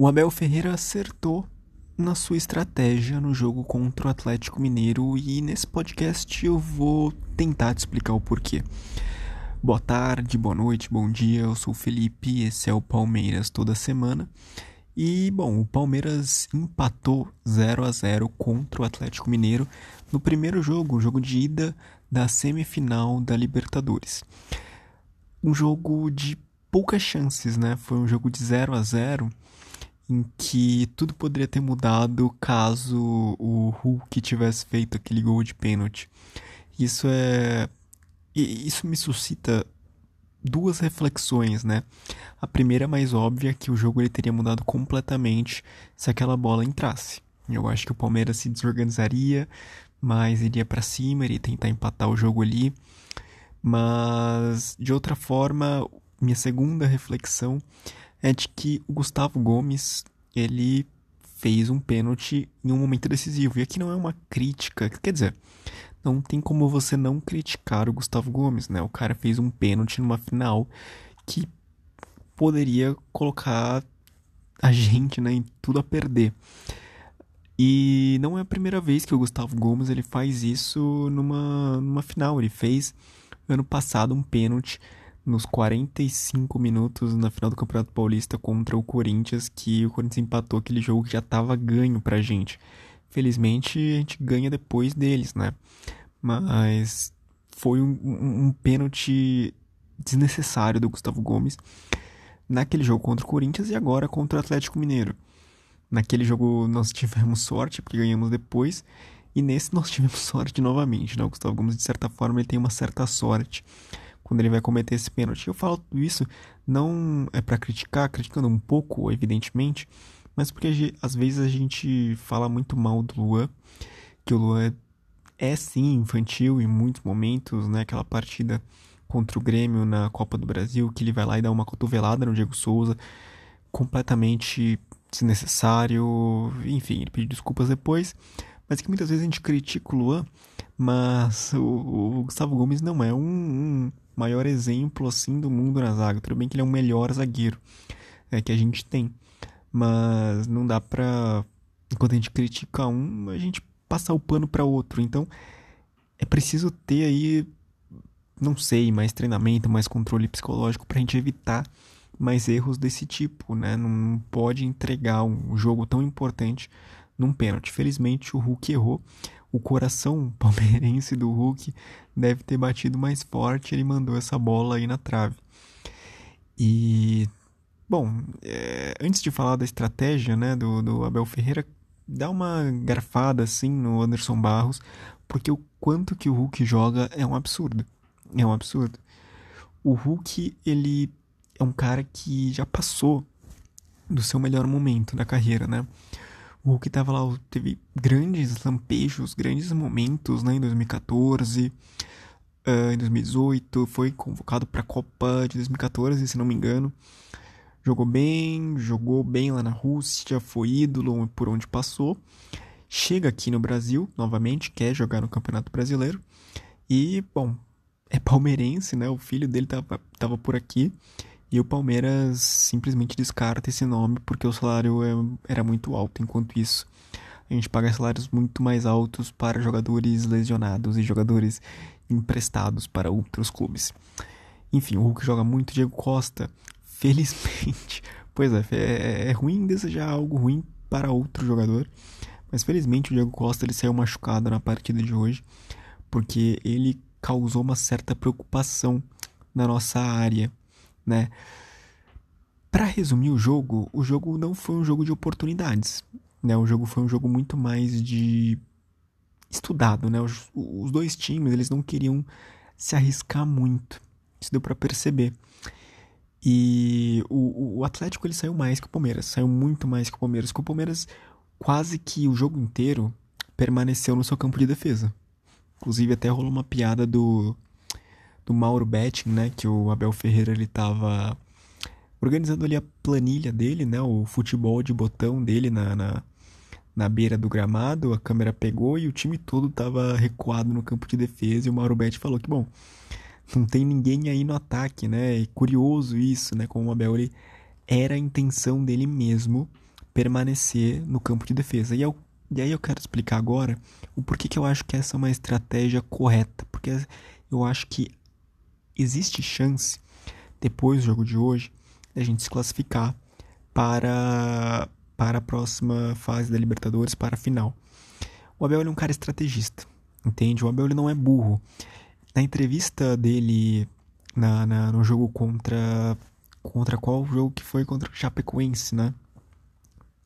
O Abel Ferreira acertou na sua estratégia no jogo contra o Atlético Mineiro e nesse podcast eu vou tentar te explicar o porquê. Boa tarde, boa noite, bom dia. Eu sou o Felipe, esse é o Palmeiras toda semana. E bom, o Palmeiras empatou 0 a 0 contra o Atlético Mineiro no primeiro jogo, o jogo de ida da semifinal da Libertadores. Um jogo de poucas chances, né? Foi um jogo de 0 a 0 em que tudo poderia ter mudado caso o Hulk tivesse feito aquele gol de pênalti. Isso é isso me suscita duas reflexões, né? A primeira mais óbvia é que o jogo ele teria mudado completamente se aquela bola entrasse. Eu acho que o Palmeiras se desorganizaria, mas iria para cima, iria tentar empatar o jogo ali. Mas de outra forma, minha segunda reflexão é de que o Gustavo Gomes, ele fez um pênalti em um momento decisivo. E aqui não é uma crítica, quer dizer, não tem como você não criticar o Gustavo Gomes, né? O cara fez um pênalti numa final que poderia colocar a gente, né, em tudo a perder. E não é a primeira vez que o Gustavo Gomes ele faz isso numa, numa final. Ele fez ano passado um pênalti nos 45 minutos na final do Campeonato Paulista contra o Corinthians, que o Corinthians empatou aquele jogo que já estava ganho pra gente. Felizmente a gente ganha depois deles, né? Mas foi um, um, um pênalti desnecessário do Gustavo Gomes naquele jogo contra o Corinthians e agora contra o Atlético Mineiro. Naquele jogo nós tivemos sorte, porque ganhamos depois, e nesse nós tivemos sorte novamente. Né? O Gustavo Gomes, de certa forma, ele tem uma certa sorte quando ele vai cometer esse pênalti. Eu falo tudo isso não é para criticar, criticando um pouco, evidentemente, mas porque às vezes a gente fala muito mal do Luan, que o Luan é sim infantil em muitos momentos, né? Aquela partida contra o Grêmio na Copa do Brasil, que ele vai lá e dá uma cotovelada no Diego Souza, completamente desnecessário, enfim, ele pediu desculpas depois, mas que muitas vezes a gente critica o Luan, mas o, o Gustavo Gomes não é um, um maior exemplo assim do mundo na zaga. Tudo bem que ele é o melhor zagueiro é, que a gente tem, mas não dá pra enquanto a gente critica um, a gente passar o pano para outro. Então é preciso ter aí, não sei, mais treinamento, mais controle psicológico para a gente evitar mais erros desse tipo, né? Não pode entregar um jogo tão importante num pênalti. Felizmente o Hulk errou, o coração palmeirense do Hulk deve ter batido mais forte. Ele mandou essa bola aí na trave. E, bom, é, antes de falar da estratégia né, do, do Abel Ferreira, dá uma garfada assim no Anderson Barros, porque o quanto que o Hulk joga é um absurdo. É um absurdo. O Hulk, ele é um cara que já passou do seu melhor momento da carreira, né? O Hulk tava lá, teve grandes lampejos, grandes momentos, né? Em 2014, uh, em 2018, foi convocado para a Copa de 2014, se não me engano. Jogou bem, jogou bem lá na Rússia, foi ídolo por onde passou. Chega aqui no Brasil, novamente, quer jogar no Campeonato Brasileiro. E, bom, é palmeirense, né? O filho dele tava, tava por aqui. E o Palmeiras simplesmente descarta esse nome porque o salário é, era muito alto. Enquanto isso, a gente paga salários muito mais altos para jogadores lesionados e jogadores emprestados para outros clubes. Enfim, o Hulk joga muito, Diego Costa, felizmente. Pois é, é, é ruim desejar algo ruim para outro jogador, mas felizmente o Diego Costa ele saiu machucado na partida de hoje, porque ele causou uma certa preocupação na nossa área né? Para resumir o jogo, o jogo não foi um jogo de oportunidades, né? O jogo foi um jogo muito mais de estudado, né? Os, os dois times, eles não queriam se arriscar muito. Isso deu para perceber. E o, o Atlético ele saiu mais que o Palmeiras, saiu muito mais que o Palmeiras. Que o Palmeiras quase que o jogo inteiro permaneceu no seu campo de defesa. Inclusive até rolou uma piada do do Mauro Betting, né, que o Abel Ferreira ele tava organizando ali a planilha dele, né, o futebol de botão dele na, na, na beira do gramado, a câmera pegou e o time todo tava recuado no campo de defesa e o Mauro Betting falou que, bom, não tem ninguém aí no ataque, né, e curioso isso, né, como o Abel ele era a intenção dele mesmo permanecer no campo de defesa. E, e aí eu quero explicar agora o porquê que eu acho que essa é uma estratégia correta. Porque eu acho que existe chance, depois do jogo de hoje, da gente se classificar para, para a próxima fase da Libertadores, para a final. O Abel é um cara estrategista, entende? O Abel ele não é burro. Na entrevista dele na, na, no jogo contra. Contra qual jogo que foi? Contra o Chapecoense, né?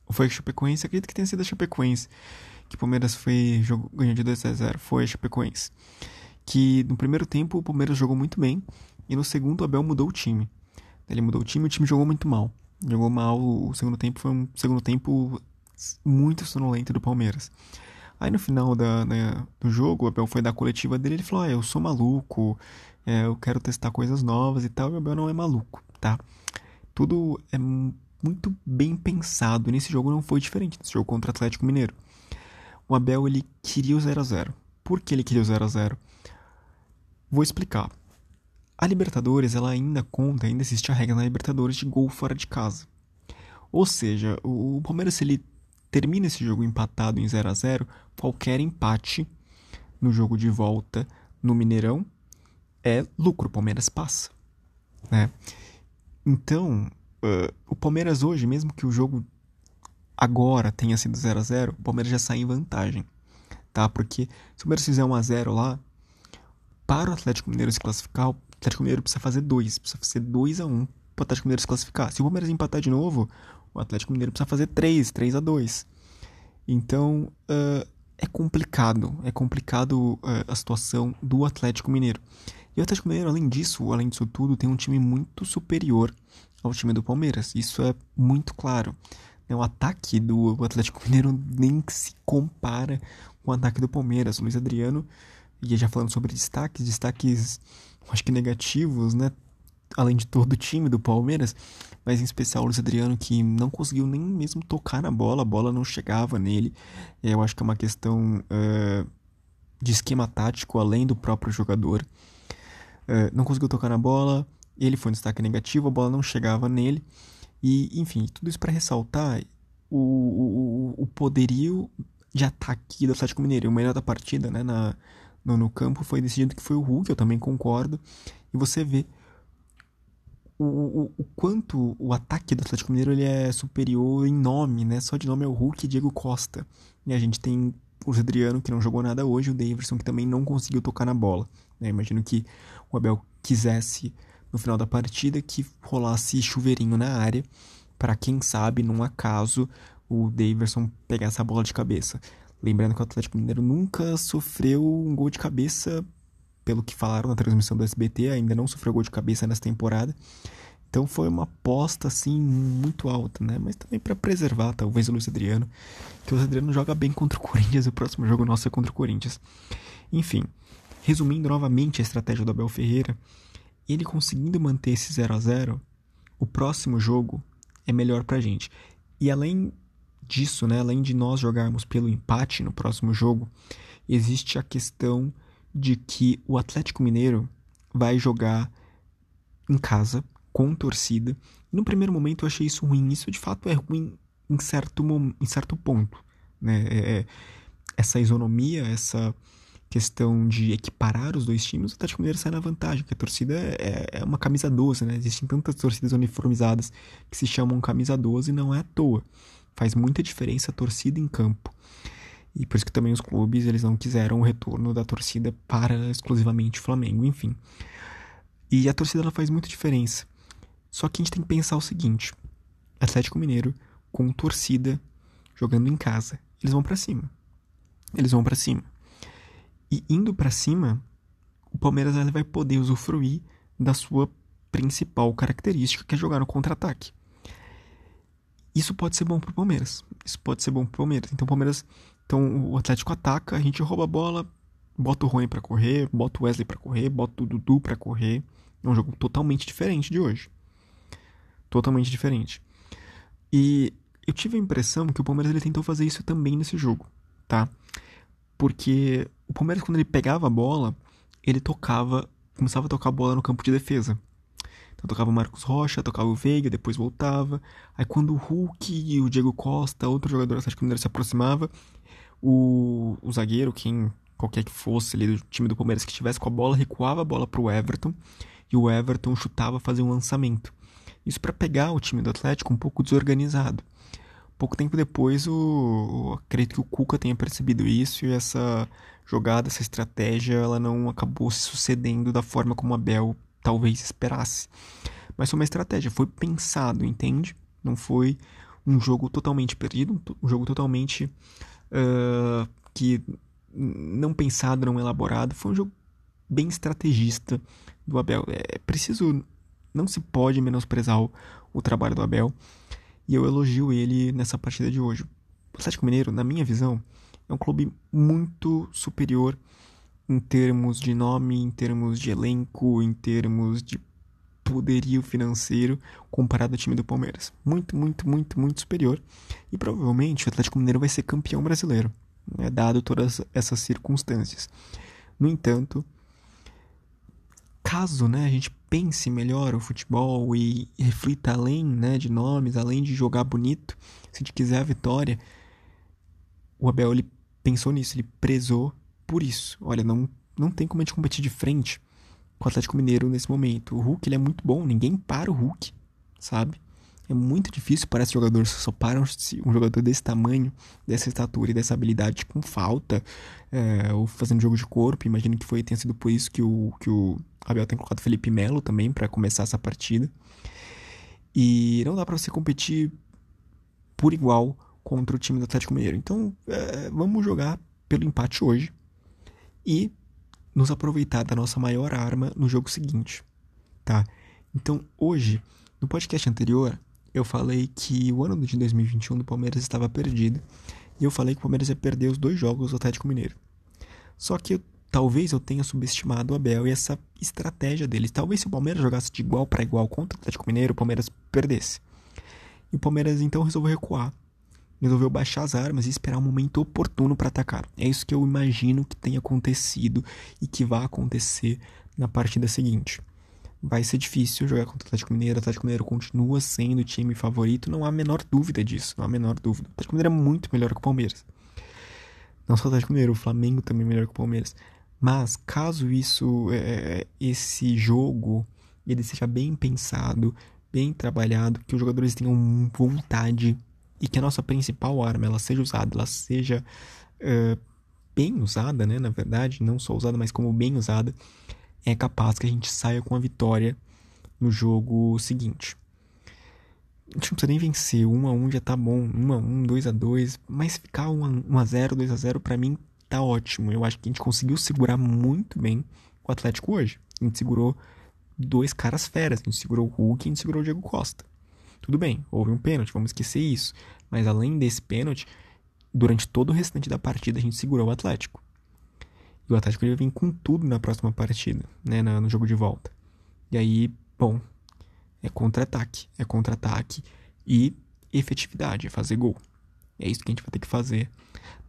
Foi o Chapecoense? Acredito que tenha sido a Chapecoense. Que o Palmeiras foi, jogo, ganhou de 2 a 0 Foi a Chapecoense. Que no primeiro tempo o Palmeiras jogou muito bem. E no segundo o Abel mudou o time. Ele mudou o time e o time jogou muito mal. Jogou mal. O segundo tempo foi um segundo tempo muito sonolento do Palmeiras. Aí no final da, né, do jogo, o Abel foi dar coletiva dele ele falou: ah, eu sou maluco, é, eu quero testar coisas novas e tal. E o Abel não é maluco, tá? Tudo é muito bem pensado. Nesse jogo não foi diferente, nesse jogo contra o Atlético Mineiro. O Abel ele queria o 0 a 0 Por que ele queria o 0 a 0 Vou explicar. A Libertadores ela ainda conta, ainda existe a regra na Libertadores de gol fora de casa. Ou seja, o Palmeiras ele termina esse jogo empatado em 0 a 0 qualquer empate no jogo de volta no Mineirão é lucro. O Palmeiras passa. Né? Então, uh, o Palmeiras hoje, mesmo que o jogo agora tenha sido 0 a 0 o Palmeiras já sai em vantagem. Tá? Porque se o Palmeiras fizer 1 a 0 lá, para o Atlético Mineiro se classificar, o Atlético Mineiro precisa fazer 2. Precisa fazer 2 a 1 para o Atlético Mineiro se classificar. Se o Palmeiras empatar de novo, o Atlético Mineiro precisa fazer 3, 3 a 2. Então, uh, é complicado. É complicado uh, a situação do Atlético Mineiro. E o Atlético Mineiro, além disso, além disso tudo, tem um time muito superior ao time do Palmeiras. Isso é muito claro. O ataque do Atlético Mineiro nem se compara com o ataque do Palmeiras. O Luiz Adriano, e já falando sobre destaques, destaques acho que negativos, né? além de todo o time do Palmeiras, mas em especial o Luiz Adriano, que não conseguiu nem mesmo tocar na bola, a bola não chegava nele. Eu acho que é uma questão uh, de esquema tático, além do próprio jogador. Uh, não conseguiu tocar na bola, ele foi um destaque negativo, a bola não chegava nele. E, enfim, tudo isso para ressaltar o, o, o poderio de ataque do Atlético Mineiro. O melhor da partida né, na, no, no campo foi decidido que foi o Hulk, eu também concordo. E você vê o, o, o, quanto o ataque do Atlético Mineiro ele é superior em nome, né? Só de nome é o Hulk e Diego Costa. E a gente tem o Adriano, que não jogou nada hoje, o Davidson, que também não conseguiu tocar na bola. Né? Imagino que o Abel quisesse, no final da partida, que rolasse chuveirinho na área, para quem sabe, num acaso, o Davidson pegar essa bola de cabeça. Lembrando que o Atlético Mineiro nunca sofreu um gol de cabeça pelo que falaram na transmissão do SBT, ainda não sofreu gol de cabeça nessa temporada. Então foi uma aposta assim muito alta, né? Mas também para preservar talvez o Luiz Adriano, que o Luiz Adriano joga bem contra o Corinthians, o próximo jogo nosso é contra o Corinthians. Enfim, resumindo novamente a estratégia do Abel Ferreira, ele conseguindo manter esse 0 a 0, o próximo jogo é melhor pra gente. E além disso, né, além de nós jogarmos pelo empate no próximo jogo, existe a questão de que o Atlético Mineiro vai jogar em casa, com torcida. No primeiro momento eu achei isso ruim. Isso de fato é ruim em certo, em certo ponto. Né? É, é, essa isonomia, essa questão de equiparar os dois times, o Atlético Mineiro sai na vantagem, porque a torcida é, é uma camisa 12, né? Existem tantas torcidas uniformizadas que se chamam camisa 12 e não é à toa. Faz muita diferença a torcida em campo. E por isso que também os clubes eles não quiseram o retorno da torcida para exclusivamente o Flamengo, enfim. E a torcida ela faz muita diferença. Só que a gente tem que pensar o seguinte: Atlético Mineiro com torcida jogando em casa, eles vão para cima. Eles vão para cima. E indo para cima, o Palmeiras vai poder usufruir da sua principal característica, que é jogar no contra-ataque. Isso pode ser bom pro Palmeiras. Isso pode ser bom pro Palmeiras. Então o Palmeiras então o Atlético ataca, a gente rouba a bola, bota o Rony para correr, bota o Wesley para correr, bota o Dudu para correr. É um jogo totalmente diferente de hoje. Totalmente diferente. E eu tive a impressão que o Palmeiras ele tentou fazer isso também nesse jogo, tá? Porque o Palmeiras quando ele pegava a bola, ele tocava, começava a tocar a bola no campo de defesa. Então tocava o Marcos Rocha, tocava o Veiga, depois voltava. Aí quando o Hulk e o Diego Costa, outro jogador do Atlético Mineiro, se aproximava, o, o zagueiro, quem qualquer que fosse ali do time do Palmeiras que estivesse com a bola, recuava a bola para o Everton e o Everton chutava, fazia um lançamento. Isso para pegar o time do Atlético um pouco desorganizado. Pouco tempo depois, o, o, acredito que o Cuca tenha percebido isso e essa jogada, essa estratégia, ela não acabou se sucedendo da forma como a Bel talvez esperasse. Mas foi uma estratégia, foi pensado, entende? Não foi um jogo totalmente perdido, um jogo totalmente uh, que não pensado, não elaborado. Foi um jogo bem estrategista do Abel. É preciso, não se pode menosprezar o, o trabalho do Abel. E eu elogio ele nessa partida de hoje. O Atlético Mineiro, na minha visão, é um clube muito superior em termos de nome, em termos de elenco, em termos de poderio financeiro comparado ao time do Palmeiras. Muito, muito, muito, muito superior. E provavelmente o Atlético Mineiro vai ser campeão brasileiro, né, dado todas essas circunstâncias. No entanto, caso né, a gente pense melhor o futebol e reflita além né, de nomes, além de jogar bonito, se a gente quiser a vitória, o Abel ele pensou nisso, ele prezou por isso. Olha, não, não tem como a gente competir de frente com o Atlético Mineiro nesse momento. O Hulk ele é muito bom, ninguém para o Hulk, sabe? É muito difícil para esse jogador, só para um jogador desse tamanho, dessa estatura e dessa habilidade com falta, é, ou fazendo jogo de corpo. Imagino que foi tenha sido por isso que o, que o Abel tem colocado Felipe Melo também para começar essa partida. E não dá para você competir por igual contra o time do Atlético Mineiro. Então, é, vamos jogar pelo empate hoje e nos aproveitar da nossa maior arma no jogo seguinte, tá? Então, hoje, no podcast anterior, eu falei que o ano de 2021 do Palmeiras estava perdido e eu falei que o Palmeiras ia perder os dois jogos do Atlético Mineiro. Só que talvez eu tenha subestimado o Abel e essa estratégia dele. Talvez se o Palmeiras jogasse de igual para igual contra o Atlético Mineiro, o Palmeiras perdesse. E o Palmeiras então resolveu recuar resolveu baixar as armas e esperar o um momento oportuno para atacar. É isso que eu imagino que tenha acontecido e que vai acontecer na partida seguinte. Vai ser difícil jogar contra o Atlético Mineiro. O Atlético Mineiro continua sendo o time favorito, não há a menor dúvida disso, não há a menor dúvida. O Atlético Mineiro é muito melhor que o Palmeiras. Não só o Atlético Mineiro, o Flamengo também é melhor que o Palmeiras. Mas caso isso, é, é esse jogo, ele seja bem pensado, bem trabalhado, que os jogadores tenham vontade e que a nossa principal arma ela seja usada, ela seja uh, bem usada, né, na verdade, não só usada, mas como bem usada, é capaz que a gente saia com a vitória no jogo seguinte. A gente não precisa nem vencer, 1 a 1 já tá bom, 1 a 1, 2 a 2, mas ficar 1 a 0, 2 a 0 para mim tá ótimo. Eu acho que a gente conseguiu segurar muito bem o Atlético hoje. A gente segurou dois caras feras, a gente segurou o Hulk e a gente segurou o Diego Costa. Tudo bem, houve um pênalti, vamos esquecer isso. Mas além desse pênalti, durante todo o restante da partida a gente segurou o Atlético. E o Atlético ele vem com tudo na próxima partida, né, no jogo de volta. E aí, bom, é contra-ataque, é contra-ataque e efetividade, é fazer gol. É isso que a gente vai ter que fazer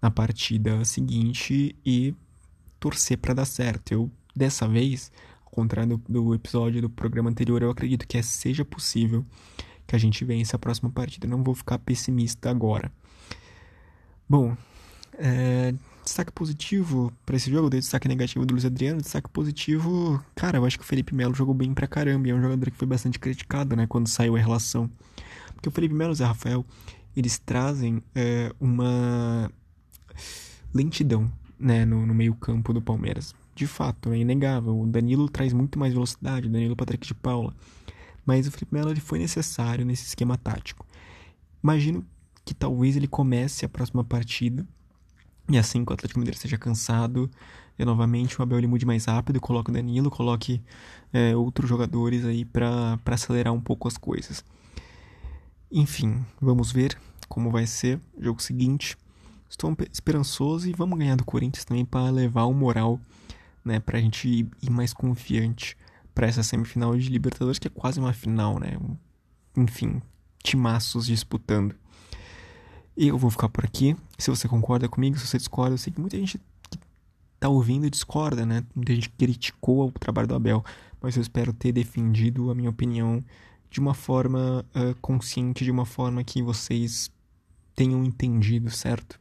na partida seguinte e torcer para dar certo. Eu, dessa vez, ao contrário do, do episódio do programa anterior, eu acredito que é, seja possível que a gente vença a próxima partida. Não vou ficar pessimista agora. Bom, é, destaque positivo para esse jogo, destaque negativo do Luiz Adriano, destaque positivo, cara, eu acho que o Felipe Melo jogou bem pra caramba, e é um jogador que foi bastante criticado, né, quando saiu a relação. Porque o Felipe Melo e o Zé Rafael, eles trazem é, uma lentidão, né, no, no meio campo do Palmeiras. De fato, é inegável, o Danilo traz muito mais velocidade, o Danilo Patrick de Paula mas o Felipe Melo ele foi necessário nesse esquema tático. Imagino que talvez ele comece a próxima partida e assim que o Atlético Mineiro esteja cansado, e novamente o Abel ele mude mais rápido, coloque o Danilo, coloque é, outros jogadores aí para acelerar um pouco as coisas. Enfim, vamos ver como vai ser o jogo seguinte. Estou esperançoso e vamos ganhar do Corinthians também para levar o moral, né, para a gente ir mais confiante para essa semifinal de Libertadores, que é quase uma final, né? Enfim, timaços disputando. E eu vou ficar por aqui. Se você concorda comigo, se você discorda, eu sei que muita gente tá ouvindo discorda, né? Muita gente criticou o trabalho do Abel, mas eu espero ter defendido a minha opinião de uma forma uh, consciente, de uma forma que vocês tenham entendido, certo?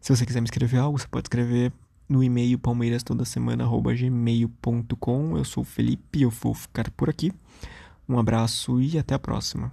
Se você quiser me escrever algo, você pode escrever no e-mail palmeirastodasemana@gmail.com. Eu sou o Felipe, eu vou ficar por aqui. Um abraço e até a próxima.